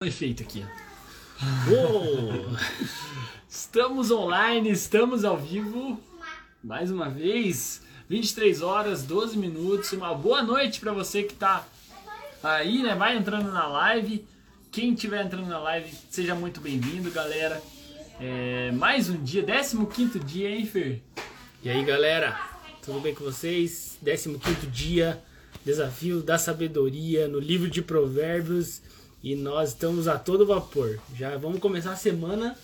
um efeito aqui. Uou! Estamos online, estamos ao vivo. Mais uma vez, 23 horas, 12 minutos. Uma boa noite para você que tá aí, né? Vai entrando na live. Quem estiver entrando na live, seja muito bem-vindo, galera. É, mais um dia, 15 dia, hein, Fer? E aí, galera? Tudo bem com vocês? 15 dia, desafio da sabedoria no livro de Provérbios. E nós estamos a todo vapor. Já vamos começar a semana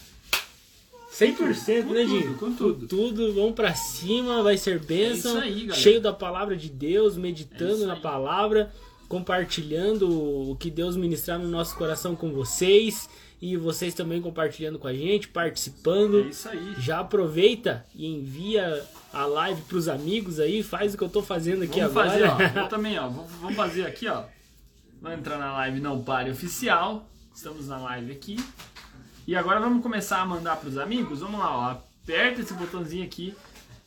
100%, com né, tudo, Dinho? com tudo. tudo, vamos pra cima, vai ser bênção. É isso aí, galera. cheio da palavra de Deus, meditando É na palavra, compartilhando o que Deus ministrar no nosso coração com vocês. E vocês também compartilhando com a gente, participando. É isso aí. Já aproveita e envia a live pros amigos aí, faz o que eu tô fazendo aqui Vamos agora. fazer, ó. Eu também, ó. Vamos fazer aqui, ó. Vamos entrar na live Não Pare Oficial. Estamos na live aqui. E agora vamos começar a mandar pros amigos. Vamos lá, ó. Aperta esse botãozinho aqui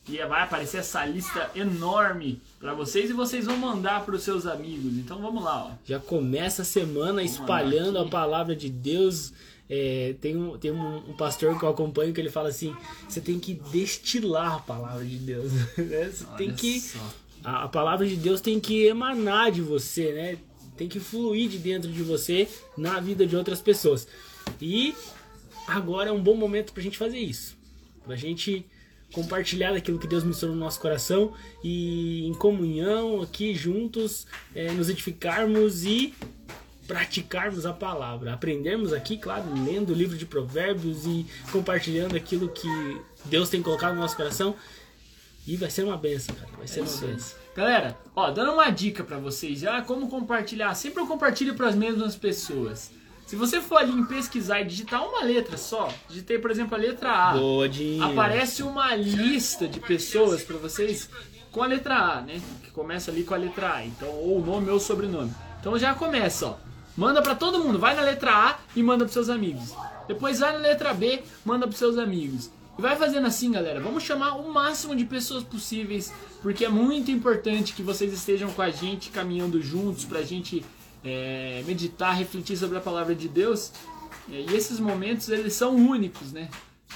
e vai aparecer essa lista enorme para vocês e vocês vão mandar pros seus amigos. Então vamos lá, ó. Já começa a semana espalhando mandar a palavra de Deus. É, tem um, tem um, um pastor que eu acompanho que ele fala assim: você tem que destilar a palavra de Deus. né? Você tem que. a palavra de Deus tem que emanar de você, né? Tem que fluir de dentro de você na vida de outras pessoas. E agora é um bom momento pra gente fazer isso. Pra gente compartilhar daquilo que Deus ministrou no nosso coração e em comunhão aqui juntos é, nos edificarmos e praticarmos a palavra. Aprendermos aqui, claro, lendo o livro de Provérbios e compartilhando aquilo que Deus tem colocado no nosso coração. E vai ser uma benção, cara. Vai ser É uma benção. Galera, ó, dando uma dica pra vocês já, como compartilhar. Sempre eu compartilho para as mesmas pessoas. Se você for ali em pesquisar e digitar uma letra só, digitei, por exemplo, a letra A. Boa. Aparece uma lista de pessoas pra vocês com a letra A, né? Que começa ali com a letra A. Então, ou o nome ou o sobrenome. Então já começa, ó. Manda pra todo mundo. Vai na letra A e manda pros seus amigos. Depois vai na letra B, manda pros seus amigos. E vai fazendo assim, galera. Vamos chamar o máximo de pessoas possíveis, porque é muito importante que vocês estejam com a gente caminhando juntos pra gente é, meditar, refletir sobre a palavra de Deus. É, E esses momentos eles são únicos, né?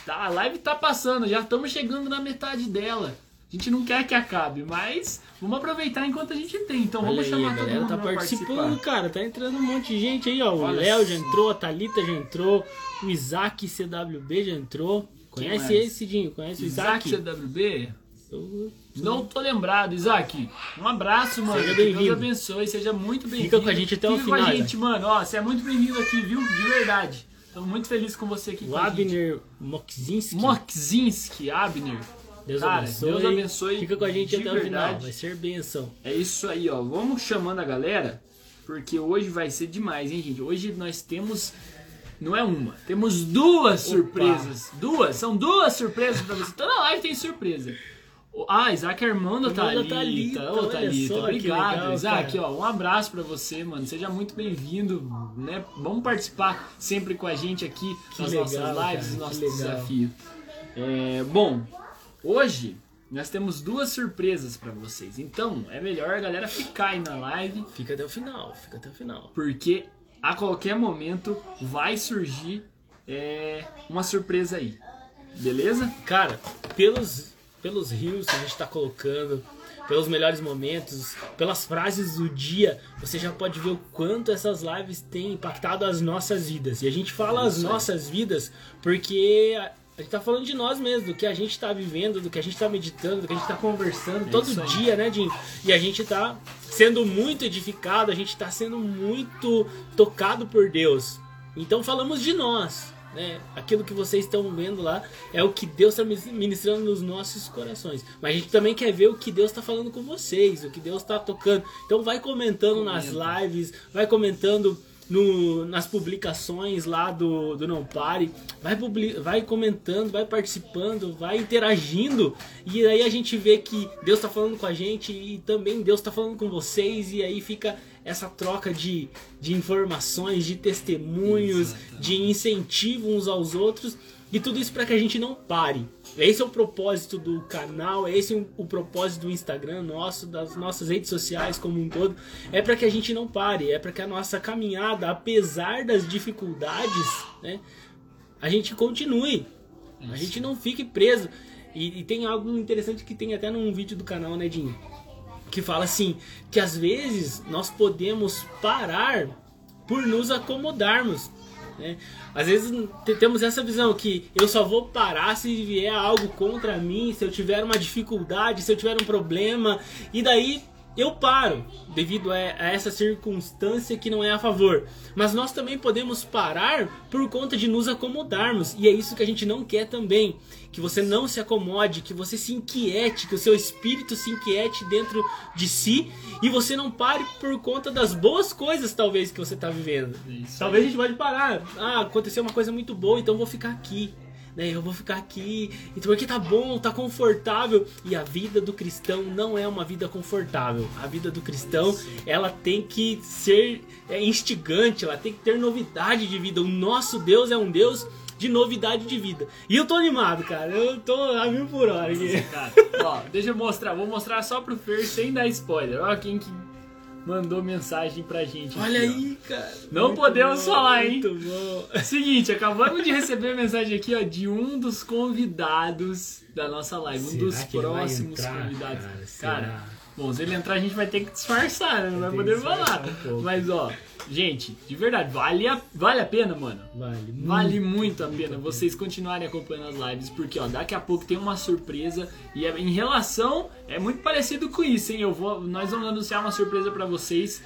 Tá, a live tá passando, já estamos chegando na metade dela. A gente não quer que acabe, mas vamos aproveitar enquanto a gente tem. Então vamos Olha aí, chamar a todo galera mundo tá participando, participar. cara. Tá entrando um monte de gente aí, ó. O Léo já entrou, a Thalita já entrou, o Isaac CWB já entrou. Conhece esse, Dinho? Conhece o Isaac Isaac? CWB? Eu- Não tô lembrado, Isaac. Um abraço, mano. Seja bem-vindo. Deus abençoe, seja muito bem-vindo. Fica com a gente até o Fica final, com a gente, mano. Ó, você é muito bem-vindo aqui, viu? De verdade. Estamos muito felizes com você aqui O. Abner Mokzinski. Mokzinski, Abner. Deus Cara, abençoe. Deus abençoe Fica com a gente até o final. verdade. Vai ser benção. É isso aí, ó. Vamos chamando a galera, porque hoje vai ser demais, hein, gente? Hoje nós temos. Não é uma, temos duas surpresas. Duas, são duas surpresas pra você. Toda live tem surpresa. Ah, Isaac Armando Irmão da Thalita. Thalita, Ô, olha Thalita, que obrigado. legal, Isaac, cara. ó, um abraço pra você, mano. Seja muito bem-vindo, né? Vamos participar sempre com a gente aqui Que nas legal, nossas lives, cara, nos que nossos legal. desafios. É, bom, hoje nós temos duas surpresas pra vocês. Então, é melhor a galera ficar aí na live, Fica até o final, fica até o final. porque a qualquer momento vai surgir é, uma surpresa aí. Beleza? Cara, pelos, pelos rios que a gente tá colocando, pelos melhores momentos, pelas frases do dia, você já pode ver o quanto essas lives têm impactado as nossas vidas. E a gente fala É as nossas vidas porque gente tá falando de nós mesmos, do que a gente tá vivendo, do que a gente tá meditando, do que a gente tá conversando É todo dia, né, Jim? E a gente tá sendo muito edificado, a gente tá sendo muito tocado por Deus. Então falamos de nós, né? Aquilo que vocês estão vendo lá é o que Deus está ministrando nos nossos corações. Mas a gente também quer ver o que Deus está falando com vocês, o que Deus está tocando. Então vai comentando nas Comenta. lives, vai comentando no- nas publicações lá do, do Não Pare, vai, publi- vai comentando, vai participando, vai interagindo, e aí a gente vê que Deus está falando com a gente e também Deus está falando com vocês, e aí fica essa troca de, de informações, de testemunhos, Exatamente. de incentivo uns aos outros. E tudo isso para que a gente não pare. Esse é o propósito do canal, esse é o propósito do Instagram nosso, das nossas redes sociais como um todo. É para que a gente não pare, é para que a nossa caminhada, apesar das dificuldades, né, a gente continue. A gente não fique preso. E, e tem algo interessante que tem até num vídeo do canal, né, Dinho? Que fala assim, que às vezes nós podemos parar por nos acomodarmos. Né? Às vezes te- temos essa visão que eu só vou parar se vier algo contra mim, se eu tiver uma dificuldade, se eu tiver um problema, e daí eu paro devido a, essa circunstância que não é a favor. Mas nós também podemos parar por conta de nos acomodarmos, e é isso que a gente não quer também. Que você não se acomode, que você se inquiete, que o seu espírito se inquiete dentro de si e você não pare por conta das boas coisas, talvez, que você está vivendo. Isso Talvez a gente pode parar. Ah, aconteceu uma coisa muito boa, então vou ficar aqui. Né? Eu vou ficar aqui. Então porque tá bom, tá confortável. E a vida do cristão não é uma vida confortável. A vida do cristão, ela tem que ser é, instigante, ela tem que ter novidade de vida. O nosso Deus é um Deus de novidade de vida. E eu tô animado, cara. Eu tô a mil por hora aqui. Cara, ó, deixa eu mostrar. Vou mostrar só pro Fer sem dar spoiler. Ó, quem que mandou mensagem pra gente. Olha aqui, ó. aí, cara. Não podemos bom, falar, hein? Muito bom. Seguinte, acabamos de receber mensagem aqui, ó, de um dos convidados da nossa live. Um Será dos que ele vai próximos entrar, convidados. cara? Cara, bom, se ele entrar, a gente vai ter que disfarçar, né? Não vai poder falar. um. Mas, ó, gente, de verdade, vale a, vale a pena, mano. Vale, Vale muito a pena vocês continuarem acompanhando as lives, porque ó, daqui a pouco tem uma surpresa e é- em relação é muito parecido com isso, hein? Eu vou, nós vamos anunciar uma surpresa pra vocês.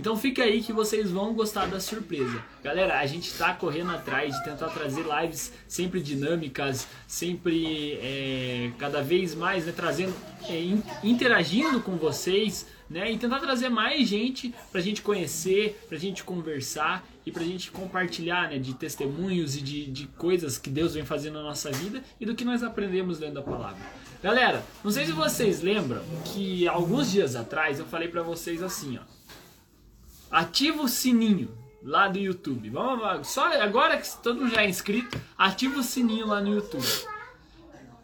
Então fica aí que vocês vão gostar da surpresa. Galera, a gente tá correndo atrás de tentar trazer lives sempre dinâmicas, sempre é, cada vez mais, né, trazendo, é, in- interagindo com vocês, né, e tentar trazer mais gente pra gente conhecer, pra gente conversar e pra gente compartilhar, né, de testemunhos e de, de coisas que Deus vem fazendo na nossa vida e do que nós aprendemos lendo a palavra. Galera, não sei se vocês lembram que alguns dias atrás eu falei pra vocês assim, ó. Ativa o sininho lá do YouTube. Vamos só agora que todo mundo já é inscrito, ativa o sininho lá no YouTube.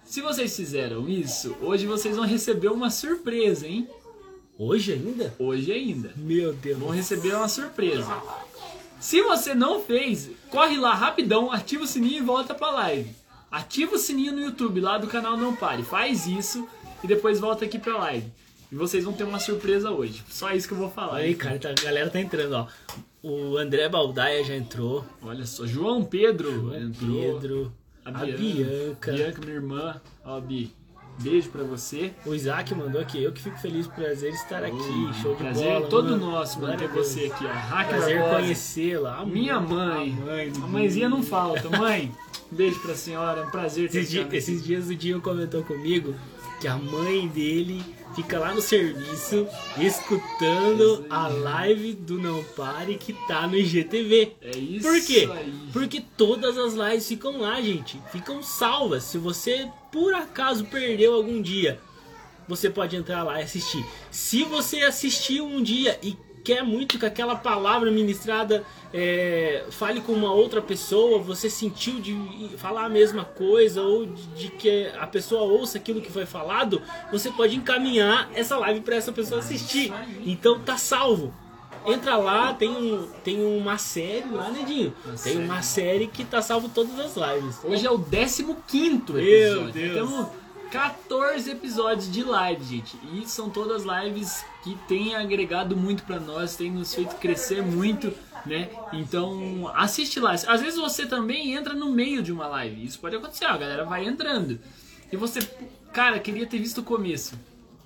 Se vocês fizeram isso, hoje vocês vão receber uma surpresa, hein? Hoje ainda? Hoje ainda. Meu Deus. Vão receber uma surpresa. Se você não fez, corre lá rapidão, ativa o sininho e volta pra live. Ativa o sininho no YouTube lá do canal Não Pare. Faz isso e depois volta aqui pra live. E vocês vão ter uma surpresa hoje. Só isso que eu vou falar. Aí, cara, tá- a galera tá entrando, ó. O André Baldaia já entrou. Olha só, João Pedro O entrou. Pedro. A A Bianca. Bianca. Bianca, minha irmã. Ó, Bi. Beijo pra você. O Isaac mandou aqui. Eu que fico feliz, prazer estar aqui. Show de Prazer bola. todo mano. nosso, mano, Glória ter a Deus. você aqui. Hacker Prazer conhecê-la. A Minha mãe. A mãe. A mãezinha não falta. Mãe, beijo pra senhora. É um prazer ter Esses, di- você. esses dias o Dinho comentou comigo que a mãe dele fica lá no serviço escutando a live do Não Pare que tá no IGTV. É isso Por quê? aí. Porque todas as lives ficam lá, gente. Ficam salvas. Se você por acaso perdeu algum dia, você pode entrar lá e assistir. Se você assistiu um dia e quer muito que aquela palavra ministrada é, fale com uma outra pessoa, você sentiu de falar a mesma coisa ou de, de que a pessoa ouça aquilo que foi falado, você pode encaminhar essa live para essa pessoa assistir. Então tá salvo. Entra lá, tem, um, tem uma série lá, Nedinho. Tem uma série que tá salvo todas as lives. Hoje é o 15 episódio. Meu Deus. Temos 14 episódios de live, gente. E são todas lives que têm agregado muito pra nós, têm nos feito crescer muito, né? Então, assiste lá. Às vezes você também entra no meio de uma live. Isso pode acontecer, a galera vai entrando. E você, cara, queria ter visto o começo.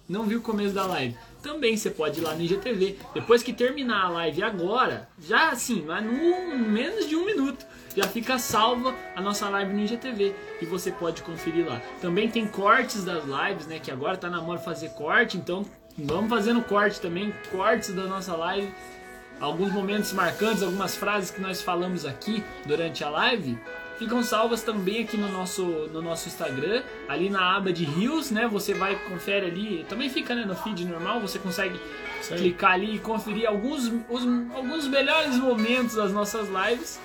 Não viu o começo da live. Também você pode ir lá no IGTV. Depois que terminar a live agora, já assim, mas no menos de um minuto, já fica salva a nossa live no IGTV. E você pode conferir lá. Também tem cortes das lives, né? Que agora tá na moda fazer corte, então vamos fazendo corte também, cortes da nossa live. alguns momentos marcantes, algumas frases que nós falamos aqui durante a live, ficam salvas também aqui no nosso, no nosso Instagram, ali na aba de Rios, né? Você vai, confere ali, também fica né, no feed normal, você consegue clicar ali e conferir alguns, os, alguns melhores momentos das nossas lives.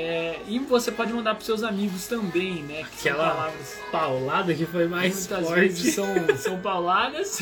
É, e você pode mandar para seus amigos também, né? Que são Aquela palavras paulada que foi mais muitas forte. vezes são, são pauladas,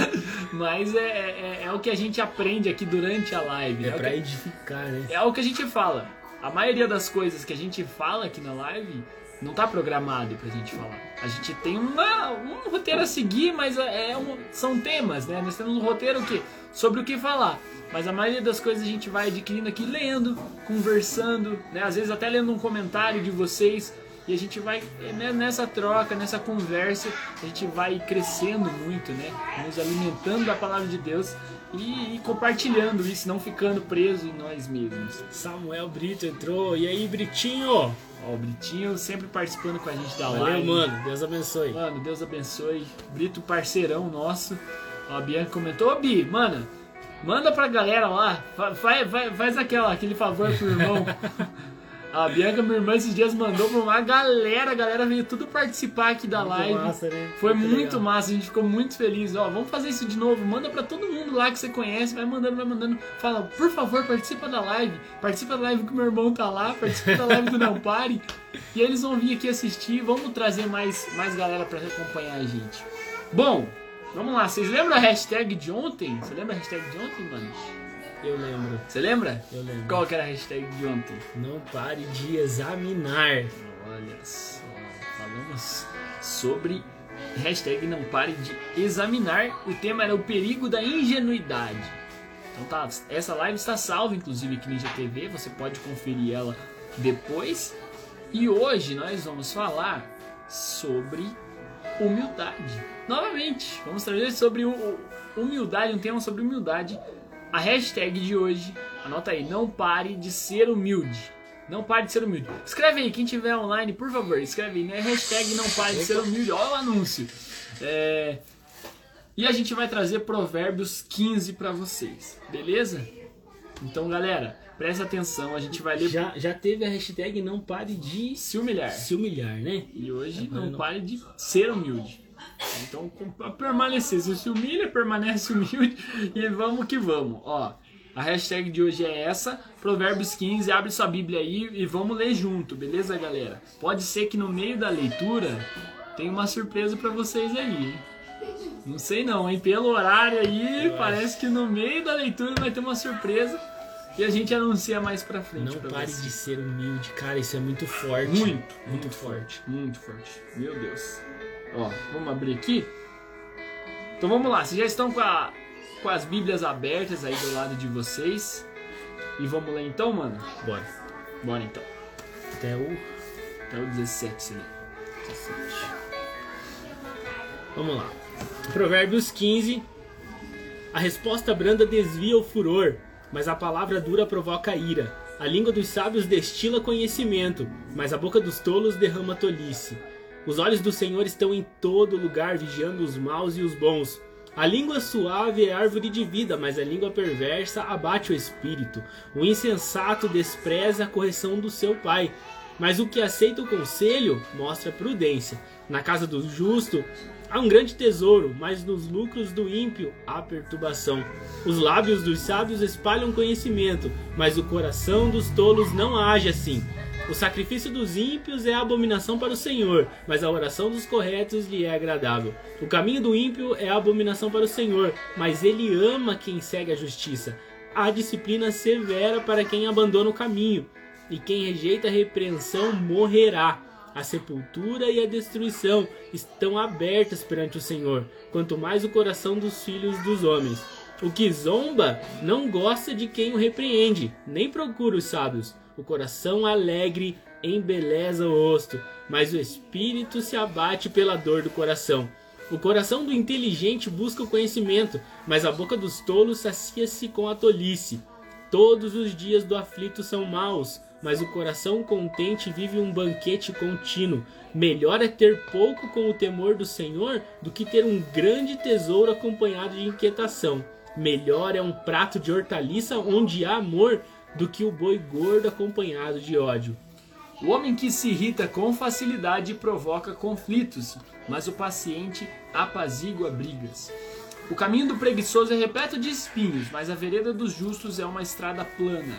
mas é, é, é o que a gente aprende aqui durante a live. É né? pra que- edificar, né? é o que a gente fala. A maioria das coisas que a gente fala aqui na live não tá programado pra gente falar. A gente tem uma, um roteiro a seguir, mas é um- são temas, né? Nós temos um roteiro que, sobre o que falar. Mas a maioria das coisas a gente vai adquirindo aqui lendo, conversando, né? Às vezes até lendo um comentário de vocês. E a gente vai né, nessa troca, nessa conversa, a gente vai crescendo muito, né? Nos alimentando da palavra de Deus e, e compartilhando isso, não ficando preso em nós mesmos. Samuel Brito entrou. E aí, Britinho? Ó, o Britinho sempre participando com a gente da Valeu, live. mano. Deus abençoe. Mano, Deus abençoe. Brito, parceirão nosso. Ó, a Bianca comentou, ô Bi, mano, manda pra galera lá. Fa- Vai, vai, faz aquela, aquele favor pro irmão. A Bianca, minha irmã, esses dias mandou pra uma galera, a galera veio tudo participar aqui da Muito live. massa, né? Foi Muito muito massa, a gente ficou muito feliz. Ó, vamos fazer isso de novo. Manda pra todo mundo lá que você conhece, vai mandando, vai mandando. Fala, por favor, participa da live. Participa da live que o meu irmão tá lá, participa da live do Não Pare. E eles vão vir aqui assistir. Vamos trazer mais, mais galera pra acompanhar a gente. Bom, vamos lá. Vocês lembram a hashtag de ontem? Você lembra a hashtag de ontem, mano? Eu lembro. Você lembra? Eu lembro. Qual que era a hashtag de ontem? Não pare de examinar. Olha só, falamos sobre hashtag não pare de examinar. O tema era o perigo da ingenuidade. Então tá, essa live está salva inclusive aqui no IGTV, você pode conferir ela depois. E hoje nós vamos falar sobre humildade. Novamente, vamos trazer sobre humildade, um tema sobre humildade. A hashtag de hoje, anota aí, não pare de ser humilde. Não pare de ser humilde. Escreve aí, quem tiver online, por favor, escreve aí, né? Hashtag não pare de ser humilde. Olha o anúncio. É, E a gente vai trazer Provérbios 15 pra vocês, beleza? Então, galera, presta atenção, a gente vai ler Já, já teve a hashtag não pare de se humilhar. se humilhar, né? E hoje não. pare de ser humilde. Então, permanecer, se se humilha, permanece humilde e vamos que vamos. Ó, a hashtag de hoje é essa, Provérbios 15, abre sua Bíblia aí e vamos ler junto, beleza, galera? Pode ser que no meio da leitura tenha uma surpresa pra vocês aí, hein? Não sei não, hein? Pelo horário aí, Eu parece que no meio da leitura vai ter uma surpresa e a gente anuncia mais pra frente. Não pra pare vocês. de ser humilde, cara. Isso é muito forte. Muito, muito forte. Muito forte. Meu Deus. Ó, vamos abrir aqui. Então vamos lá, vocês já estão com, a- com as Bíblias abertas aí do lado de vocês. E vamos ler então, mano? Bora. Bora então. Até o Até o 17, se lê. 17. Vamos lá. Provérbios 15. A resposta branda desvia o furor, mas a palavra dura provoca ira. A língua dos sábios destila conhecimento, mas a boca dos tolos derrama tolice. Os olhos do Senhor estão em todo lugar, vigiando os maus e os bons. A língua suave é árvore de vida, mas a língua perversa abate o espírito. O insensato despreza a correção do seu pai, mas o que aceita o conselho mostra prudência. Na casa do justo há um grande tesouro, mas nos lucros do ímpio há perturbação. Os lábios dos sábios espalham conhecimento, mas o coração dos tolos não age assim. O sacrifício dos ímpios é abominação para o Senhor, mas a oração dos corretos lhe é agradável. O caminho do ímpio é abominação para o Senhor, mas ele ama quem segue a justiça. Há disciplina severa para quem abandona o caminho, e quem rejeita a repreensão morrerá. A sepultura e a destruição estão abertas perante o Senhor, quanto mais o coração dos filhos dos homens. O que zomba não gosta de quem o repreende, nem procura os sábios. O coração alegre embeleza o rosto, mas o espírito se abate pela dor do coração. O coração do inteligente busca o conhecimento, mas a boca dos tolos sacia-se com a tolice. Todos os dias do aflito são maus, mas o coração contente vive um banquete contínuo. Melhor é ter pouco com o temor do Senhor do que ter um grande tesouro acompanhado de inquietação. Melhor é um prato de hortaliça onde há amor do que o boi gordo acompanhado de ódio. O homem que se irrita com facilidade provoca conflitos, mas o paciente apazigua brigas. O caminho do preguiçoso é repleto de espinhos, mas a vereda dos justos é uma estrada plana.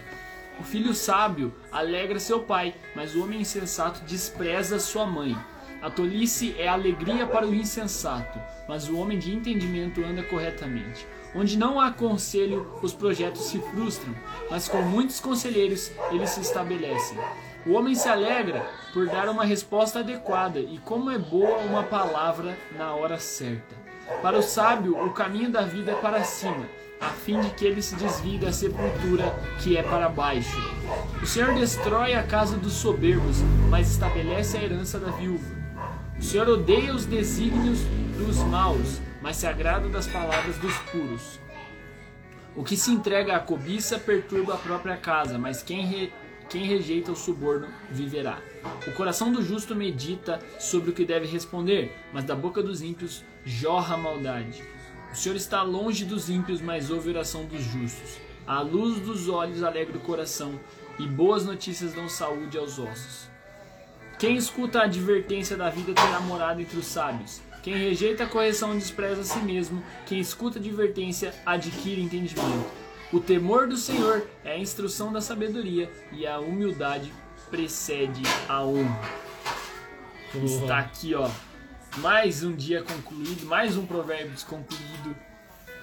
O filho sábio alegra seu pai, mas o homem insensato despreza sua mãe. A tolice é alegria para o insensato, mas o homem de entendimento anda corretamente. Onde não há conselho, os projetos se frustram, mas com muitos conselheiros eles se estabelecem. O homem se alegra por dar uma resposta adequada, e como é boa uma palavra na hora certa. Para o sábio, o caminho da vida é para cima, a fim de que ele se desvie da sepultura que é para baixo. O Senhor destrói a casa dos soberbos, mas estabelece a herança da viúva. O Senhor odeia os desígnios dos maus, mas se agrada das palavras dos puros. O que se entrega à cobiça perturba a própria casa, mas quem, re... quem rejeita o suborno viverá. O coração do justo medita sobre o que deve responder, mas da boca dos ímpios jorra a maldade. O Senhor está longe dos ímpios, mas ouve a oração dos justos. A luz dos olhos alegra o coração, e boas notícias dão saúde aos ossos. Quem escuta a advertência da vida terá morada entre os sábios. Quem rejeita a correção despreza a si mesmo. Quem escuta a advertência adquire entendimento. O temor do Senhor é a instrução da sabedoria e a humildade precede a honra. Está aqui, ó. Mais um dia concluído, mais um Provérbios concluído.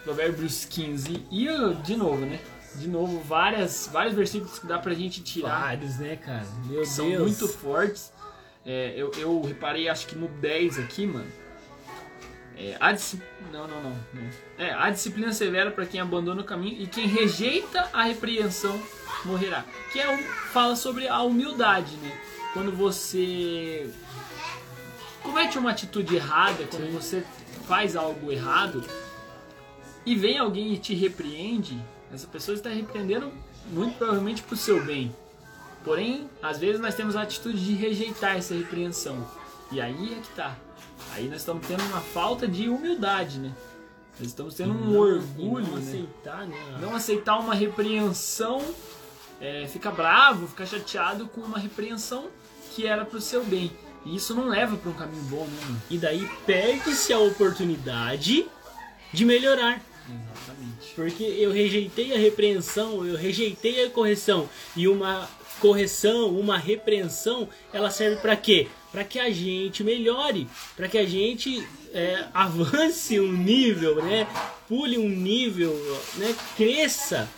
Provérbios 15. E de novo, né? De novo, várias, vários versículos que dá pra gente tirar. Vários, né, cara? Meu são Deus. muito fortes. É, eu, eu reparei, acho que no 10 aqui, mano. É, a disci- não, não, não, não. É, a disciplina severa para quem abandona o caminho e quem rejeita a repreensão morrerá. Que é fala sobre a humildade, né? Quando você comete uma atitude errada, quando você faz algo errado e vem alguém e te repreende, essa pessoa está repreendendo muito provavelmente pro seu bem. Porém, às vezes nós temos a atitude de rejeitar essa repreensão. E aí é que tá. Aí nós estamos tendo uma falta de humildade, né? Nós estamos tendo um Não- orgulho, não né? aceitar, né? Não aceitar uma repreensão, é, fica bravo, fica chateado com uma repreensão que era pro seu bem. E isso não leva para um caminho bom, né? E daí perde-se a oportunidade de melhorar. Exatamente. Porque eu rejeitei a repreensão, eu rejeitei a correção. E uma correção, uma repreensão, ela serve para quê? Para que a gente melhore, para que a gente é, avance um nível, né? Pule um nível, né? Cresça.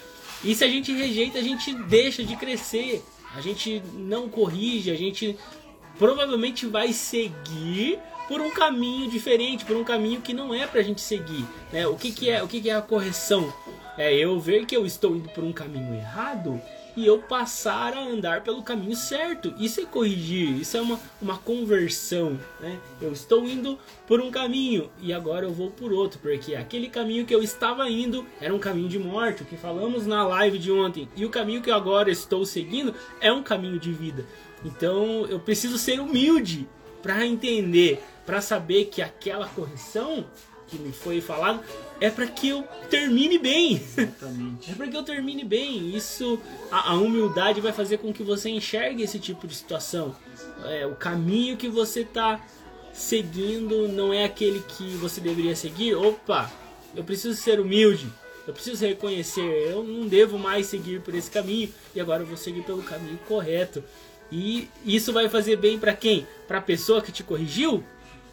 E se a gente rejeita, a gente deixa de crescer. A gente não corrige, a gente provavelmente vai seguir por um caminho diferente, por um caminho que não é pra gente seguir. Né? O que, que é o que, que é a correção? É eu ver que eu estou indo por um caminho errado e eu passar a andar pelo caminho certo. Isso é corrigir, isso é uma, uma conversão. Né? Eu estou indo por um caminho e agora eu vou por outro, porque aquele caminho que eu estava indo era um caminho de morte, o que falamos na live de ontem, e o caminho que eu agora estou seguindo é um caminho de vida. Então eu preciso ser humilde para entender, para saber que aquela correção que me foi falado é para que eu termine bem. Exatamente. É para que eu termine bem. Isso, a, a humildade vai fazer com que você enxergue esse tipo de situação. É, o caminho que você tá seguindo não é aquele que você deveria seguir. Opa, eu preciso ser humilde. Eu preciso reconhecer, eu não devo mais seguir por esse caminho e agora eu vou seguir pelo caminho correto. E isso vai fazer bem para quem? Para a pessoa que te corrigiu?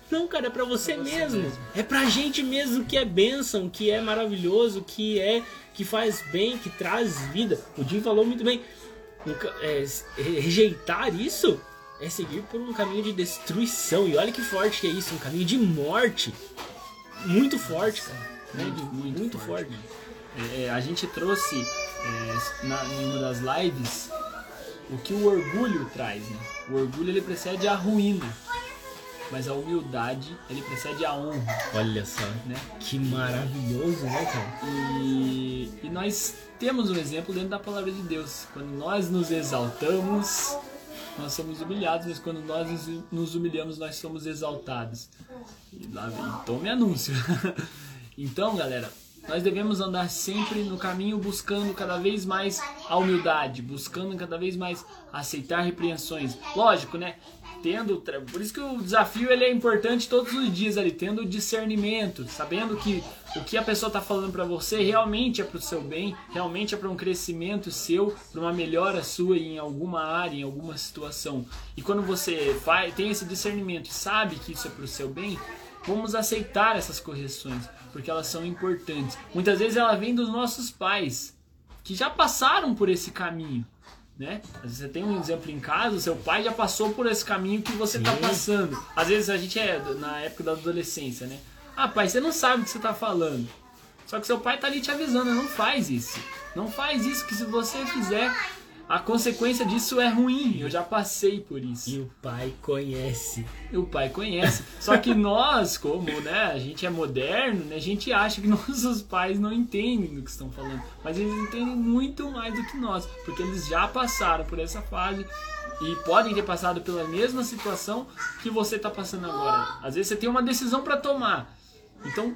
Não, cara, é pra você, Pra você mesmo. mesmo. É pra gente mesmo que é bênção, que é maravilhoso, que é que faz bem, que traz vida. O Jim falou muito bem. É, re- rejeitar isso é seguir por um caminho de destruição. E olha que forte que é isso, um caminho de morte. Muito forte, cara. né? Muito, muito, muito forte. forte. É, é, a gente trouxe é, na, em uma das lives o que o orgulho traz, né? O orgulho ele precede a ruína, mas a humildade ele precede a honra, Olha só, né? que maravilhoso, né, cara? E, e nós temos um exemplo dentro da palavra de Deus. Quando nós nos exaltamos, nós somos humilhados, mas quando nós nos- nos humilhamos, nós somos exaltados. E lá vem, tome anúncio. então, galera, nós devemos andar sempre no caminho buscando cada vez mais a humildade, buscando cada vez mais aceitar repreensões. Lógico, né? Tendo, por isso que o desafio ele é importante todos os dias ali, tendo discernimento, sabendo que o que a pessoa está falando para você realmente é para o seu bem, realmente é para um crescimento seu, para uma melhora sua em alguma área, em alguma situação. E quando você faz, tem esse discernimento sabe que isso é para o seu bem, vamos aceitar essas correções porque elas são importantes. Muitas vezes ela vem dos nossos pais, que já passaram por esse caminho. Né? Às vezes você tem um exemplo em casa, seu pai já passou por esse caminho que você está passando. Às vezes a gente é na época da adolescência, né? Ah, pai, você não sabe o que você está falando. Só que seu pai tá ali te avisando, não faz isso. Não faz isso, que se você fizer, a consequência disso é ruim. Eu já passei por isso. E o pai conhece. E o pai conhece. Só que nós, como né, a gente é moderno, né, a gente acha que nossos pais não entendem do que estão falando. Mas eles entendem muito mais do que nós. Porque eles já passaram por essa fase e podem ter passado pela mesma situação que você está passando agora. Às vezes você tem uma decisão para tomar. Então,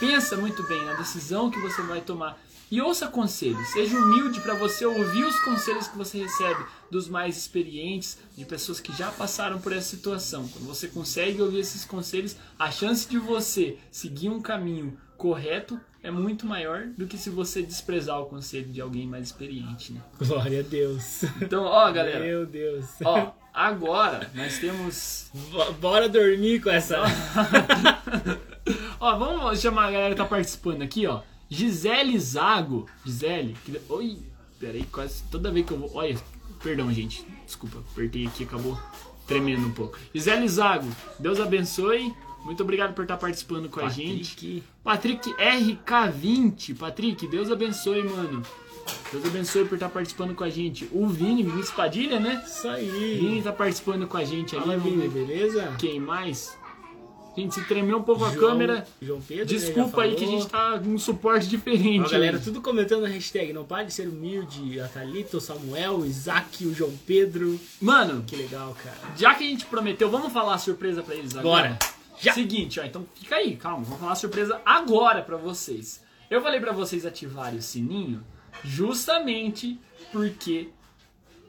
pensa muito bem na decisão que você vai tomar. E ouça conselhos. Seja humilde para você ouvir os conselhos que você recebe dos mais experientes, de pessoas que já passaram por essa situação. Quando você consegue ouvir esses conselhos, a chance de você seguir um caminho correto é muito maior do que se você desprezar o conselho de alguém mais experiente, né? Glória a Deus. Então, ó, galera. Meu Deus. Ó, agora nós temos. Bora dormir com essa. ó, vamos chamar a galera que tá participando aqui, ó. Gisele Zago. Gisele. Que... Oi. Peraí, quase. Toda vez que eu vou. Olha. Perdão, gente. Desculpa, apertei aqui, acabou tremendo um pouco. Gisele Zago, Deus abençoe. Muito obrigado por estar participando com Patrick. a gente. Patrick RK20. Patrick, Deus abençoe, mano. Deus abençoe por estar participando com a gente. O Vini, Vini Espadilha, né? Isso aí. Vini tá participando com a gente ali. Fala, Vini, beleza? Quem mais? Gente, se tremeu um pouco a João- câmera. João Pedro, Desculpa né, aí já que a gente tá com um suporte diferente. Ó, galera, tudo comentando a hashtag. Não pare de ser humilde. A Thalita, o Samuel, o Isaac, o João Pedro. Mano, Que legal, cara. já que a gente prometeu, vamos falar a surpresa pra eles agora? Bora. Já. Seguinte, ó, então fica aí, calma, vamos falar a surpresa agora pra vocês. Eu falei pra vocês ativarem o sininho justamente porque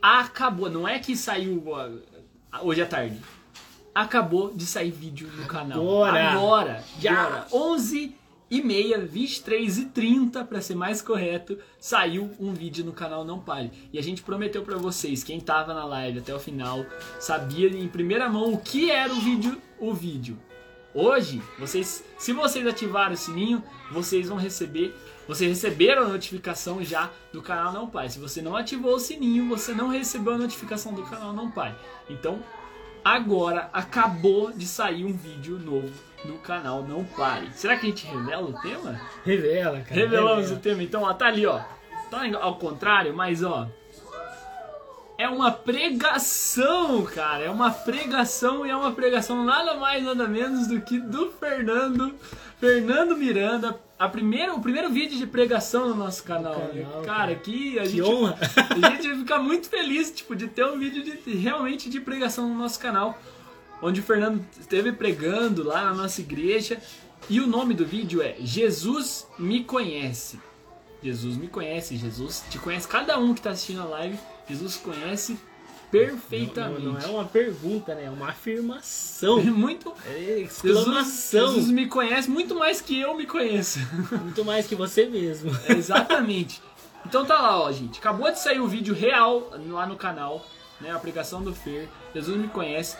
acabou, não é que saiu hoje à tarde. Acabou de sair vídeo no canal. Agora. Agora. Já. Agora. 11 e meia, 23 e 30, pra ser mais correto, saiu um vídeo no canal Não Pare. E a gente prometeu pra vocês, quem tava na live até o final, sabia em primeira mão o que era o vídeo, o vídeo. Hoje, vocês, se vocês ativarem o sininho, vocês vão receber, vocês receberam a notificação já do canal Não Pai. Se você não ativou o sininho, você não recebeu a notificação do canal Não Pai. Então, agora acabou de sair um vídeo novo no canal Não Pare. Será que a gente revela o tema? Revela, cara. Revelamos revela. o tema, então, ó, tá ali, ó. Tá ao contrário, mas ó. É uma pregação, cara. É uma pregação e é uma pregação nada mais, nada menos do que do Fernando. Fernando Miranda. A primeira, o primeiro vídeo de pregação no nosso canal. canal, cara, cara. aqui a Que gente. honra. A gente fica muito feliz, tipo, de ter um vídeo de, realmente de pregação no nosso canal. Onde o Fernando esteve pregando lá na nossa igreja. E o nome do vídeo é Jesus me conhece. Jesus me conhece, Jesus te conhece. Cada um que está assistindo a live, Jesus conhece perfeitamente. não é uma pergunta, né? É uma afirmação. Muito. É Jesus, exclamação. Jesus me conhece muito mais que eu me conheço. Muito mais que você mesmo. Exatamente. Então tá lá, ó, gente. Acabou de sair o vídeo real lá no canal, né? A pregação do Fer. Jesus me conhece.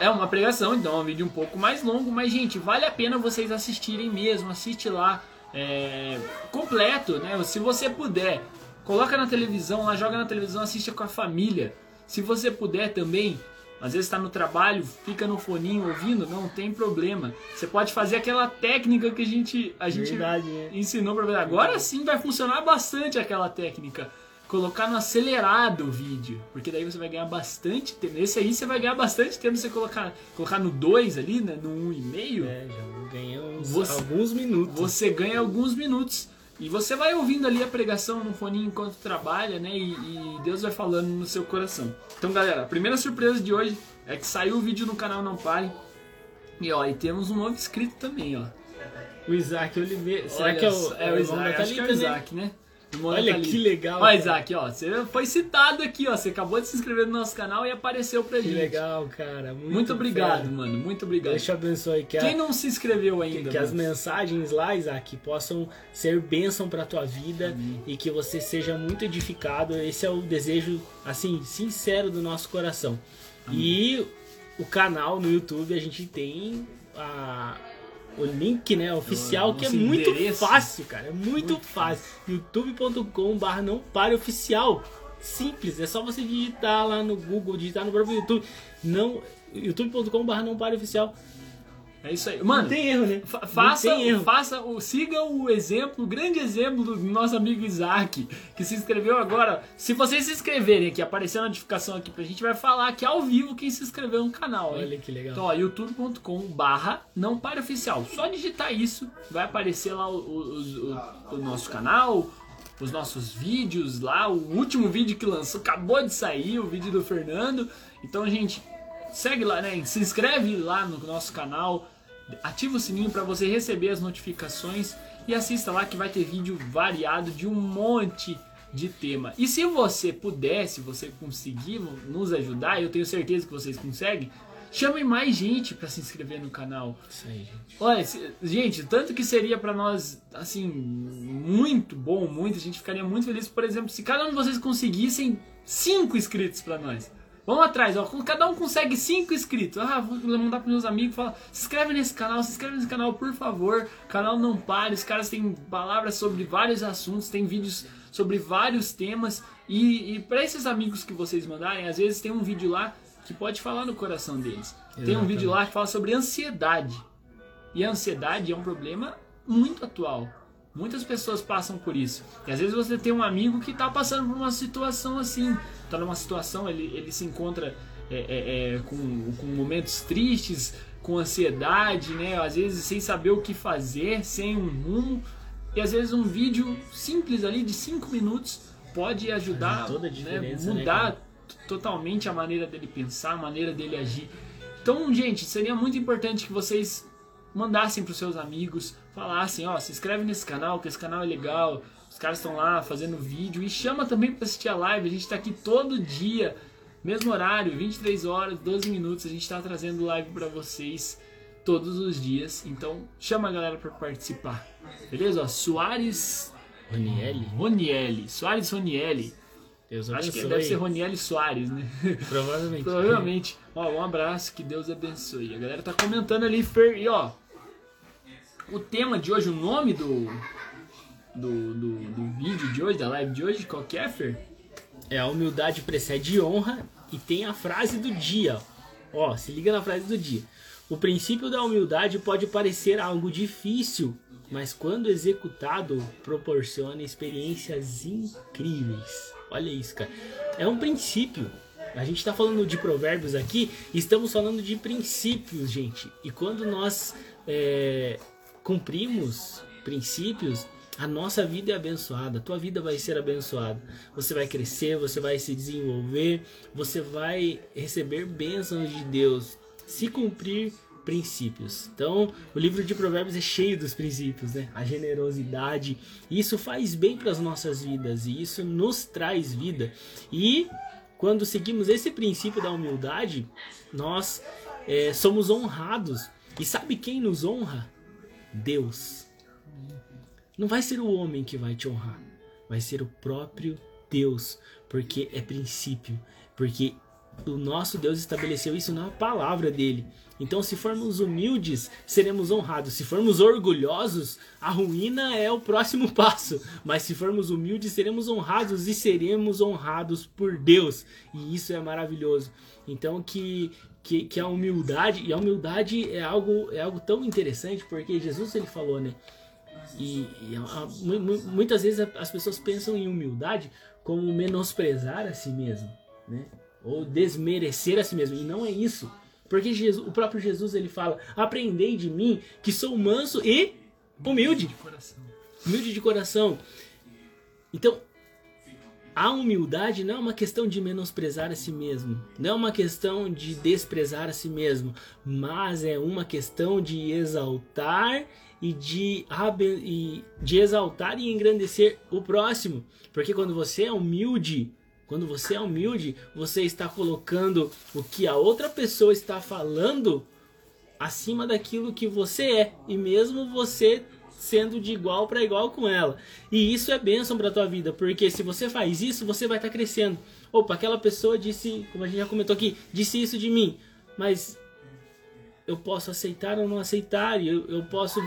É uma pregação, então é um vídeo um pouco mais longo, mas gente, vale a pena vocês assistirem mesmo. Assiste lá é, completo, né? Se você puder, coloca na televisão, lá joga na televisão, assista com a família. Se você puder também, às vezes está no trabalho, fica no foninho ouvindo, não tem problema. Você pode fazer aquela técnica que a gente a gente Verdade, né? ensinou pra ver. Agora sim vai funcionar bastante aquela técnica. Colocar no acelerado o vídeo. Porque daí você vai ganhar bastante tempo. Esse aí você vai ganhar bastante tempo você colocar, colocar no 2 ali, né? No 1,5. Um e meio, É, já ganhei uns, Você- alguns minutos. você ganha alguns minutos. E você vai ouvindo ali a pregação no foninho enquanto trabalha, né? E, e Deus vai falando no seu coração. Então, galera, a primeira surpresa de hoje é que saiu o vídeo no canal Não Pare. E ó, e temos um novo inscrito também, ó. O Isaac Oliveira. Será Olha que é o, é o da Isaac, acho que é o né? Isaac, né? Olha Thalita. que legal, Ó. Isaac, ó, você foi citado aqui, ó. Você acabou de se inscrever no nosso canal e apareceu pra Que gente. legal, cara. Muito, Muito obrigado, fera. mano. Muito obrigado. Deus te abençoe. Que, a- Quem não se inscreveu que, ainda? que as mano? mensagens lá, Isaac, possam ser bênção pra tua vida e que você seja muito edificado. Esse é o desejo, assim, sincero do nosso coração. E o canal no YouTube, a gente tem a- o link, né, oficial, que é muito endereço. fácil, cara. É muito, fácil. youtube.com barra não pare oficial. Simples, é só você digitar lá no Google, digitar no próprio YouTube. Não, youtube.com barra não pare oficial. É isso aí. Mano, não tem erro, né? Fa- Faça, erro. faça o, siga o exemplo, o grande exemplo do nosso amigo Isaac, que se inscreveu agora. Se vocês se inscreverem aqui, aparecer a notificação aqui pra gente, vai falar aqui ao vivo quem se inscreveu no canal. hein? Olha que legal. Então, ó, youtube.com barra não pare oficial. Só digitar isso, vai aparecer lá o, o- o- o nosso canal, os nossos vídeos lá, o último vídeo que lançou, acabou de sair, o vídeo do Fernando. Então, gente, segue lá, né? Se inscreve lá no nosso canal, ativa o sininho para você receber as notificações e assista lá que vai ter vídeo variado de um monte de tema. E se você puder, se você conseguir nos ajudar, eu tenho certeza que vocês conseguem, chame mais gente para se inscrever no canal. Isso aí, gente. Olha, gente, tanto que seria pra nós, assim, muito bom, muito, a gente ficaria muito feliz, por exemplo, se cada um de vocês conseguissem cinco inscritos pra nós. Vamos atrás, ó, cada um consegue cinco inscritos. Ah, vou mandar pros meus amigos, fala, se inscreve nesse canal, se inscreve nesse canal, por favor. O canal não pare, os caras têm palavras sobre vários assuntos, tem vídeos sobre vários temas. E, e para esses amigos que vocês mandarem, às vezes tem um vídeo lá que pode falar no coração deles. Tem um Exatamente. vídeo lá que fala sobre ansiedade. E a ansiedade é um problema muito atual. Muitas pessoas passam por isso. E às vezes você tem um amigo que está passando por uma situação assim. Está numa situação, ele, ele se encontra é, é, é, com, com momentos tristes, com ansiedade, né? Às vezes sem saber o que fazer, sem um rumo. E às vezes um vídeo simples ali de 5 minutos pode ajudar, né, né, mudar t- totalmente a maneira dele pensar, a maneira dele agir. Então, gente, seria muito importante que vocês mandassem para os seus amigos, falassem, ó, se inscreve nesse canal, que esse canal é legal. Os caras estão lá fazendo vídeo e chama também para assistir a live. A gente está aqui todo dia, mesmo horário, 23 horas, 12 minutos. A gente está trazendo live para vocês todos os dias. Então, chama a galera para participar. Beleza? Ó, Soares Ronielli? Ronielli, Soares Ronielli. Deus Acho que deve ser Ronielli Soares, né? Provavelmente. Provavelmente. Ó, um abraço, que Deus abençoe. A galera tá comentando ali, Fer. E ó, o tema de hoje, o nome do, do, do, do vídeo de hoje, da live de hoje, qual que é, Fer? É, a humildade precede honra e tem a frase do dia. Ó, se liga na frase do dia. O princípio da humildade pode parecer algo difícil, mas quando executado, proporciona experiências incríveis. Olha isso, cara. É um princípio. A gente está falando de provérbios aqui, estamos falando de princípios, gente. E quando nós é, cumprimos princípios, a nossa vida é abençoada, a tua vida vai ser abençoada. Você vai crescer, você vai se desenvolver, você vai receber bênçãos de Deus se cumprir princípios. Então, o livro de Provérbios é cheio dos princípios, né? A generosidade, isso faz bem para as nossas vidas e isso nos traz vida. E quando seguimos esse princípio da humildade, nós é, somos honrados. E sabe quem nos honra? Deus. Não vai ser o homem que vai te honrar, vai ser o próprio Deus, porque é princípio, porque o nosso Deus estabeleceu isso na palavra dele. Então, se formos humildes, seremos honrados. Se formos orgulhosos, a ruína é o próximo passo. Mas se formos humildes, seremos honrados e seremos honrados por Deus. E isso é maravilhoso. Então, que que, que a humildade e a humildade é algo é algo tão interessante porque Jesus ele falou, né? E, e a- a- mu- mu- muitas vezes as pessoas pensam em humildade como menosprezar a si mesmo, né? Ou desmerecer a si mesmo. E não é isso. Porque Jesus, o próprio Jesus ele fala: "Aprendei de mim, que sou manso e humilde, De coração. humilde de coração". Então, a humildade não é uma questão de menosprezar a si mesmo, não é uma questão de desprezar a si mesmo, mas é uma questão de exaltar e de, e de exaltar e engrandecer o próximo. Porque quando você é humilde, quando você é humilde, você está colocando o que a outra pessoa está falando acima daquilo que você é. E mesmo você sendo de igual para igual com ela. E isso é bênção para tua vida, porque se você faz isso, você vai estar tá crescendo. Opa, aquela pessoa disse, como a gente já comentou aqui, disse isso de mim, mas eu posso aceitar ou não aceitar, eu, eu posso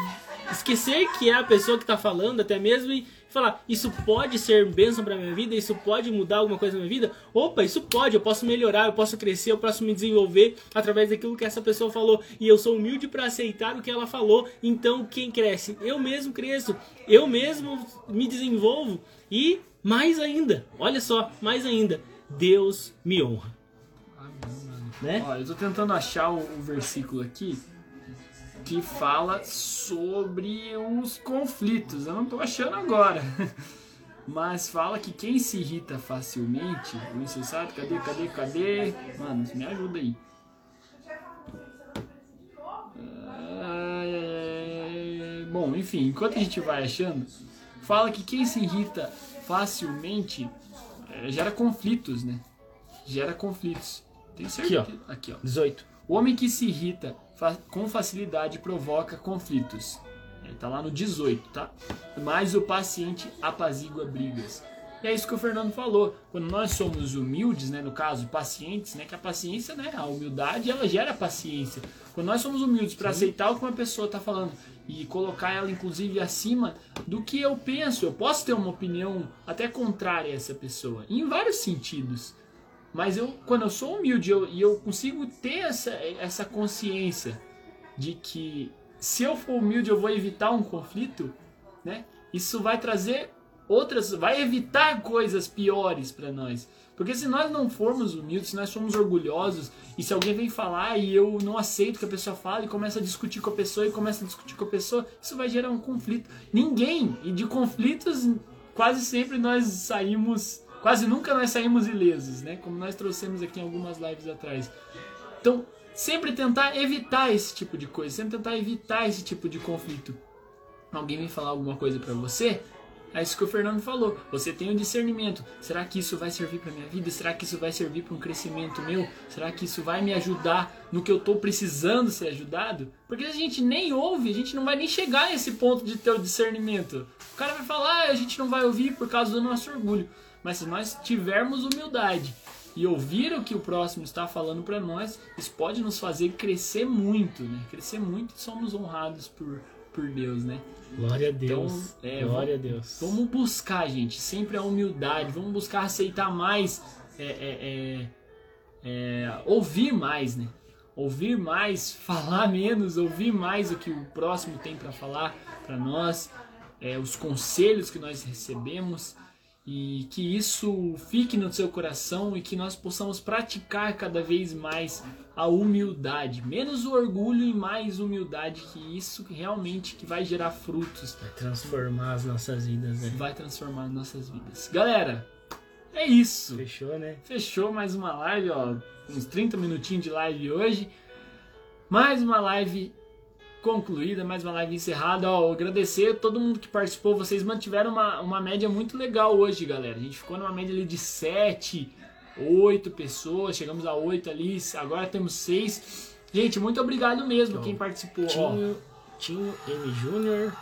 esquecer que é a pessoa que está falando, até mesmo, e falar, isso pode ser bênção para minha vida, isso pode mudar alguma coisa na minha vida? Opa, isso pode, eu posso melhorar, eu posso crescer, eu posso me desenvolver através daquilo que essa pessoa falou. E eu sou humilde para aceitar o que ela falou. Então, quem cresce? Eu mesmo cresço, eu mesmo me desenvolvo e mais ainda, olha só, mais ainda, Deus me honra. Amém, né? Ó, eu tô tentando achar o, o versículo aqui que fala sobre os conflitos. Eu não estou achando agora. Mas fala que quem se irrita facilmente, o insensato, cadê, cadê, cadê? Mano, me ajuda aí. bom, enfim, enquanto a gente vai achando, fala que quem se irrita facilmente é, gera conflitos, né? Gera conflitos. Tem certeza? Aqui, ó. Aqui, ó. 18. O homem que se irrita com facilidade provoca conflitos. Ele tá lá no 18, tá? Mas o paciente apazigua brigas. E é isso que o Fernando falou. Quando nós somos humildes, né, no caso, pacientes, né, que a paciência, né, a humildade, ela gera paciência. Quando nós somos humildes para aceitar o que uma pessoa está falando e colocar ela inclusive acima do que eu penso, eu posso ter uma opinião até contrária a essa pessoa, em vários sentidos. Mas eu, quando eu sou humilde eu, e eu consigo ter essa, essa consciência de que se eu for humilde eu vou evitar um conflito, né? Isso vai trazer outras, vai evitar coisas piores para nós. Porque se nós não formos humildes, se nós formos orgulhosos, e se alguém vem falar e eu não aceito que a pessoa fale, e começa a discutir com a pessoa e começa a discutir com a pessoa, isso vai gerar um conflito. Ninguém, e de conflitos quase sempre nós saímos Quase nunca nós saímos ilesos, né? Como nós trouxemos aqui em algumas lives atrás. Então, sempre tentar evitar esse tipo de coisa, sempre tentar evitar esse tipo de conflito. Alguém vem falar alguma coisa para você, é isso que o Fernando falou. Você tem um discernimento. Será que isso vai servir para minha vida? Será que isso vai servir para um crescimento meu? Será que isso vai me ajudar no que eu estou precisando ser ajudado? Porque a gente nem ouve, a gente não vai nem chegar a esse ponto de ter o discernimento. O cara vai falar, ah, a gente não vai ouvir por causa do nosso orgulho. Mas se nós tivermos humildade e ouvir o que o próximo está falando para nós, isso pode nos fazer crescer muito, né? Crescer muito e somos honrados por, por Deus, né? Glória a Deus. Então, é, Glória vamos, a Deus. Vamos buscar, gente, sempre a humildade. Vamos buscar aceitar mais, é, é, é, é ouvir mais, né? Ouvir mais, falar menos, ouvir mais o que o próximo tem para falar para nós, é, os conselhos que nós recebemos e que isso fique no seu coração e que nós possamos praticar cada vez mais a humildade, menos o orgulho e mais humildade, que isso realmente que vai gerar frutos, vai transformar as nossas vidas, né? Vai transformar as nossas vidas. Galera, é isso. Fechou, né? Fechou mais uma live, ó, uns 30 minutinhos de live hoje. Mais uma live concluída, mais uma live encerrada. Ó, agradecer a todo mundo que participou. Vocês mantiveram uma, uma média muito legal hoje, galera. A gente ficou numa média ali de 7, 8 pessoas. Chegamos a 8 ali, agora temos 6. Gente, muito obrigado mesmo então, quem participou. Tinho, Tinho M Júnior,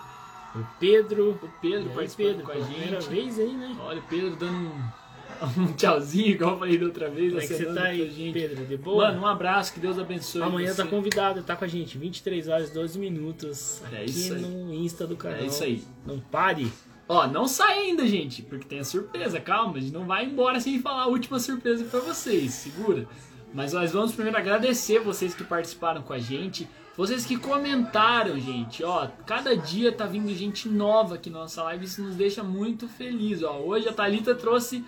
o Pedro. O Pedro participou com a gente. Primeira vez aí, né? Olha, o Pedro dando um um tchauzinho, igual eu falei da outra vez. Como é que você tá aí, gente. Pedro? De boa? Mano, um abraço, que Deus abençoe. Amanhã você. tá convidado, tá com a gente. 23 horas 12 minutos. É aqui isso aí. no Insta do canal. É isso aí. Não pare. Ó, não sai ainda, gente, porque tem a surpresa. Calma, a gente não vai embora sem falar a última surpresa para vocês. Segura. Mas nós vamos primeiro agradecer vocês que participaram com a gente. Vocês que comentaram, gente, ó, cada dia tá vindo gente nova aqui na nossa live, isso nos deixa muito feliz, ó. Hoje a Talita trouxe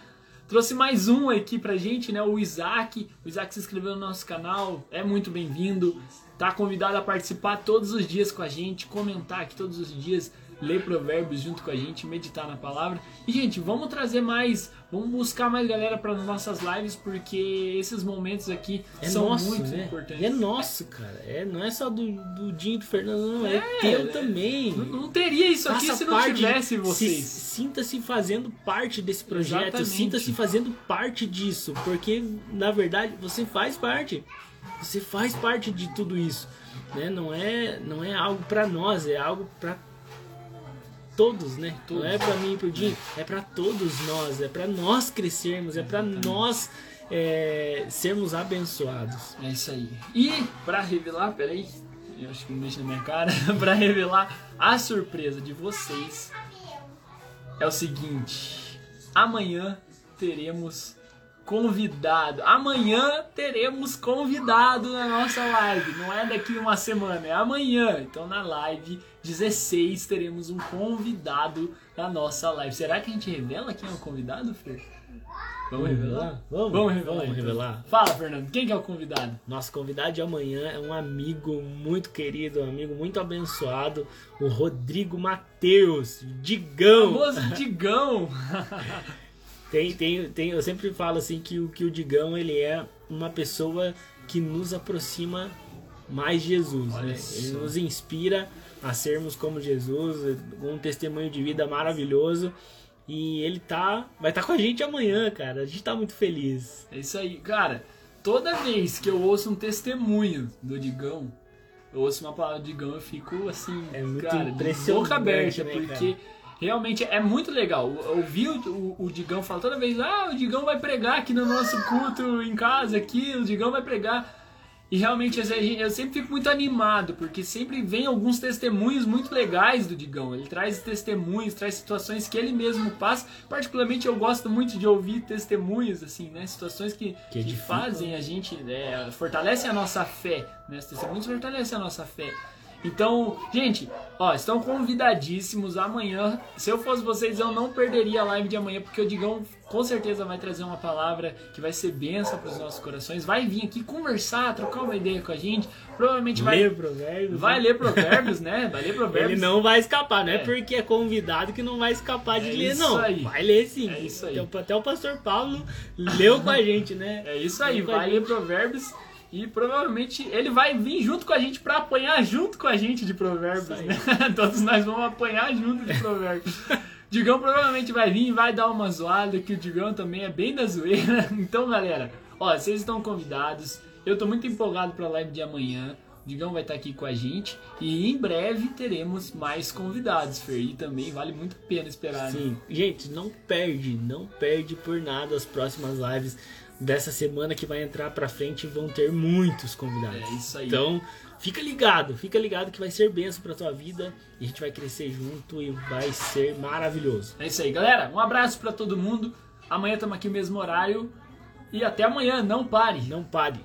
Trouxe mais um aqui pra gente, né? O Isaac. O Isaac se inscreveu no nosso canal, é muito bem-vindo. Tá convidado a participar todos os dias com a gente, comentar aqui todos os dias. Ler provérbios junto com a gente, meditar na palavra. E, gente, vamos trazer mais, vamos buscar mais galera para nossas lives, porque esses momentos aqui É são nosso, muito né? importantes. É nosso, cara. É, não é só do, do Dinho e do Fernando, não. É, É, teu também. Não, não teria isso aqui Faça se não tivesse se- vocês. Sinta-se fazendo parte desse projeto, sinta-se fazendo parte disso, porque na verdade você faz parte. Você faz parte de tudo isso, né? Não é, não é algo pra nós, é algo pra todos, né? Todos. Não é pra mim e pro Jim, é pra todos nós, é pra nós crescermos, é pra nós é, sermos abençoados. É isso aí. E pra revelar, peraí, eu acho que não deixa na minha cara, pra revelar a surpresa de vocês é o seguinte: amanhã teremos convidado. Amanhã teremos convidado na nossa live. Não é daqui uma semana, é amanhã. Então na live 16 teremos um convidado na nossa live. Será que a gente revela quem é o convidado, Fer? Vamos revelar? Vamos, Vamos revelar. vamos então. revelar. Fala, Fernando, quem que é o convidado? Nosso convidado de amanhã é um amigo muito querido, um amigo muito abençoado, o Rodrigo Mateus, Digão. Famoso Digão. Tem, tem, tem, eu sempre falo assim que, o- que o Digão ele é uma pessoa que nos aproxima mais de Jesus. Olha Né? Ele nos inspira a sermos como Jesus, um testemunho de vida maravilhoso. E ele tá, vai estar com a gente amanhã, cara. A gente tá muito feliz. É isso aí, cara. Toda vez que eu ouço um testemunho do Digão, eu ouço uma palavra do Digão, eu fico assim, É muito cara, de boca aberta, né, porque realmente é muito legal. Eu ouvi o, o, o Digão falar toda vez, ah, o Digão vai pregar aqui no nosso culto em casa, aqui, o Digão vai pregar. E realmente eu sempre fico muito animado, porque sempre vem alguns testemunhos muito legais do Digão. Ele traz testemunhos, traz situações que ele mesmo passa. Particularmente eu gosto muito de ouvir testemunhos, assim, né? Situações que, Que que fazem a gente, né, fortalecem a nossa fé. Né? Os testemunhos fortalecem a nossa fé. Então, gente, ó, estão convidadíssimos amanhã. Se eu fosse vocês, eu não perderia a live de amanhã, porque o Digão com certeza vai trazer uma palavra que vai ser benção para os nossos corações. Vai vir aqui conversar, trocar uma ideia com a gente. Provavelmente vai, Lê provérbios. vai né? ler provérbios, né? Vai ler provérbios. Ele não vai escapar, não é, É. porque é convidado que não vai escapar de É ler, não. aí. Vai ler sim. É isso aí. Até, o pastor Paulo leu com a gente, né? É isso aí, Leu vai ler provérbios. E provavelmente ele vai vir junto com a gente pra apanhar junto com a gente de provérbios, né? Todos nós vamos apanhar junto de provérbios. Digão provavelmente vai vir e vai dar uma zoada, que o Digão também é bem da zoeira. Então, galera, ó, vocês estão convidados. Eu tô muito empolgado pra live de amanhã. O Digão vai estar aqui com a gente. E em breve teremos mais convidados, Fer. E também vale muito a pena esperar, né? Sim, gente, não perde, não perde por nada as próximas lives dessa semana que vai entrar pra frente vão ter muitos convidados. É isso aí. Então, fica ligado, fica ligado que vai ser benção pra tua vida e a gente vai crescer junto e vai ser maravilhoso. É isso aí, galera. Um abraço para todo mundo. Amanhã estamos aqui no mesmo horário. E até amanhã, não pare. Não pare.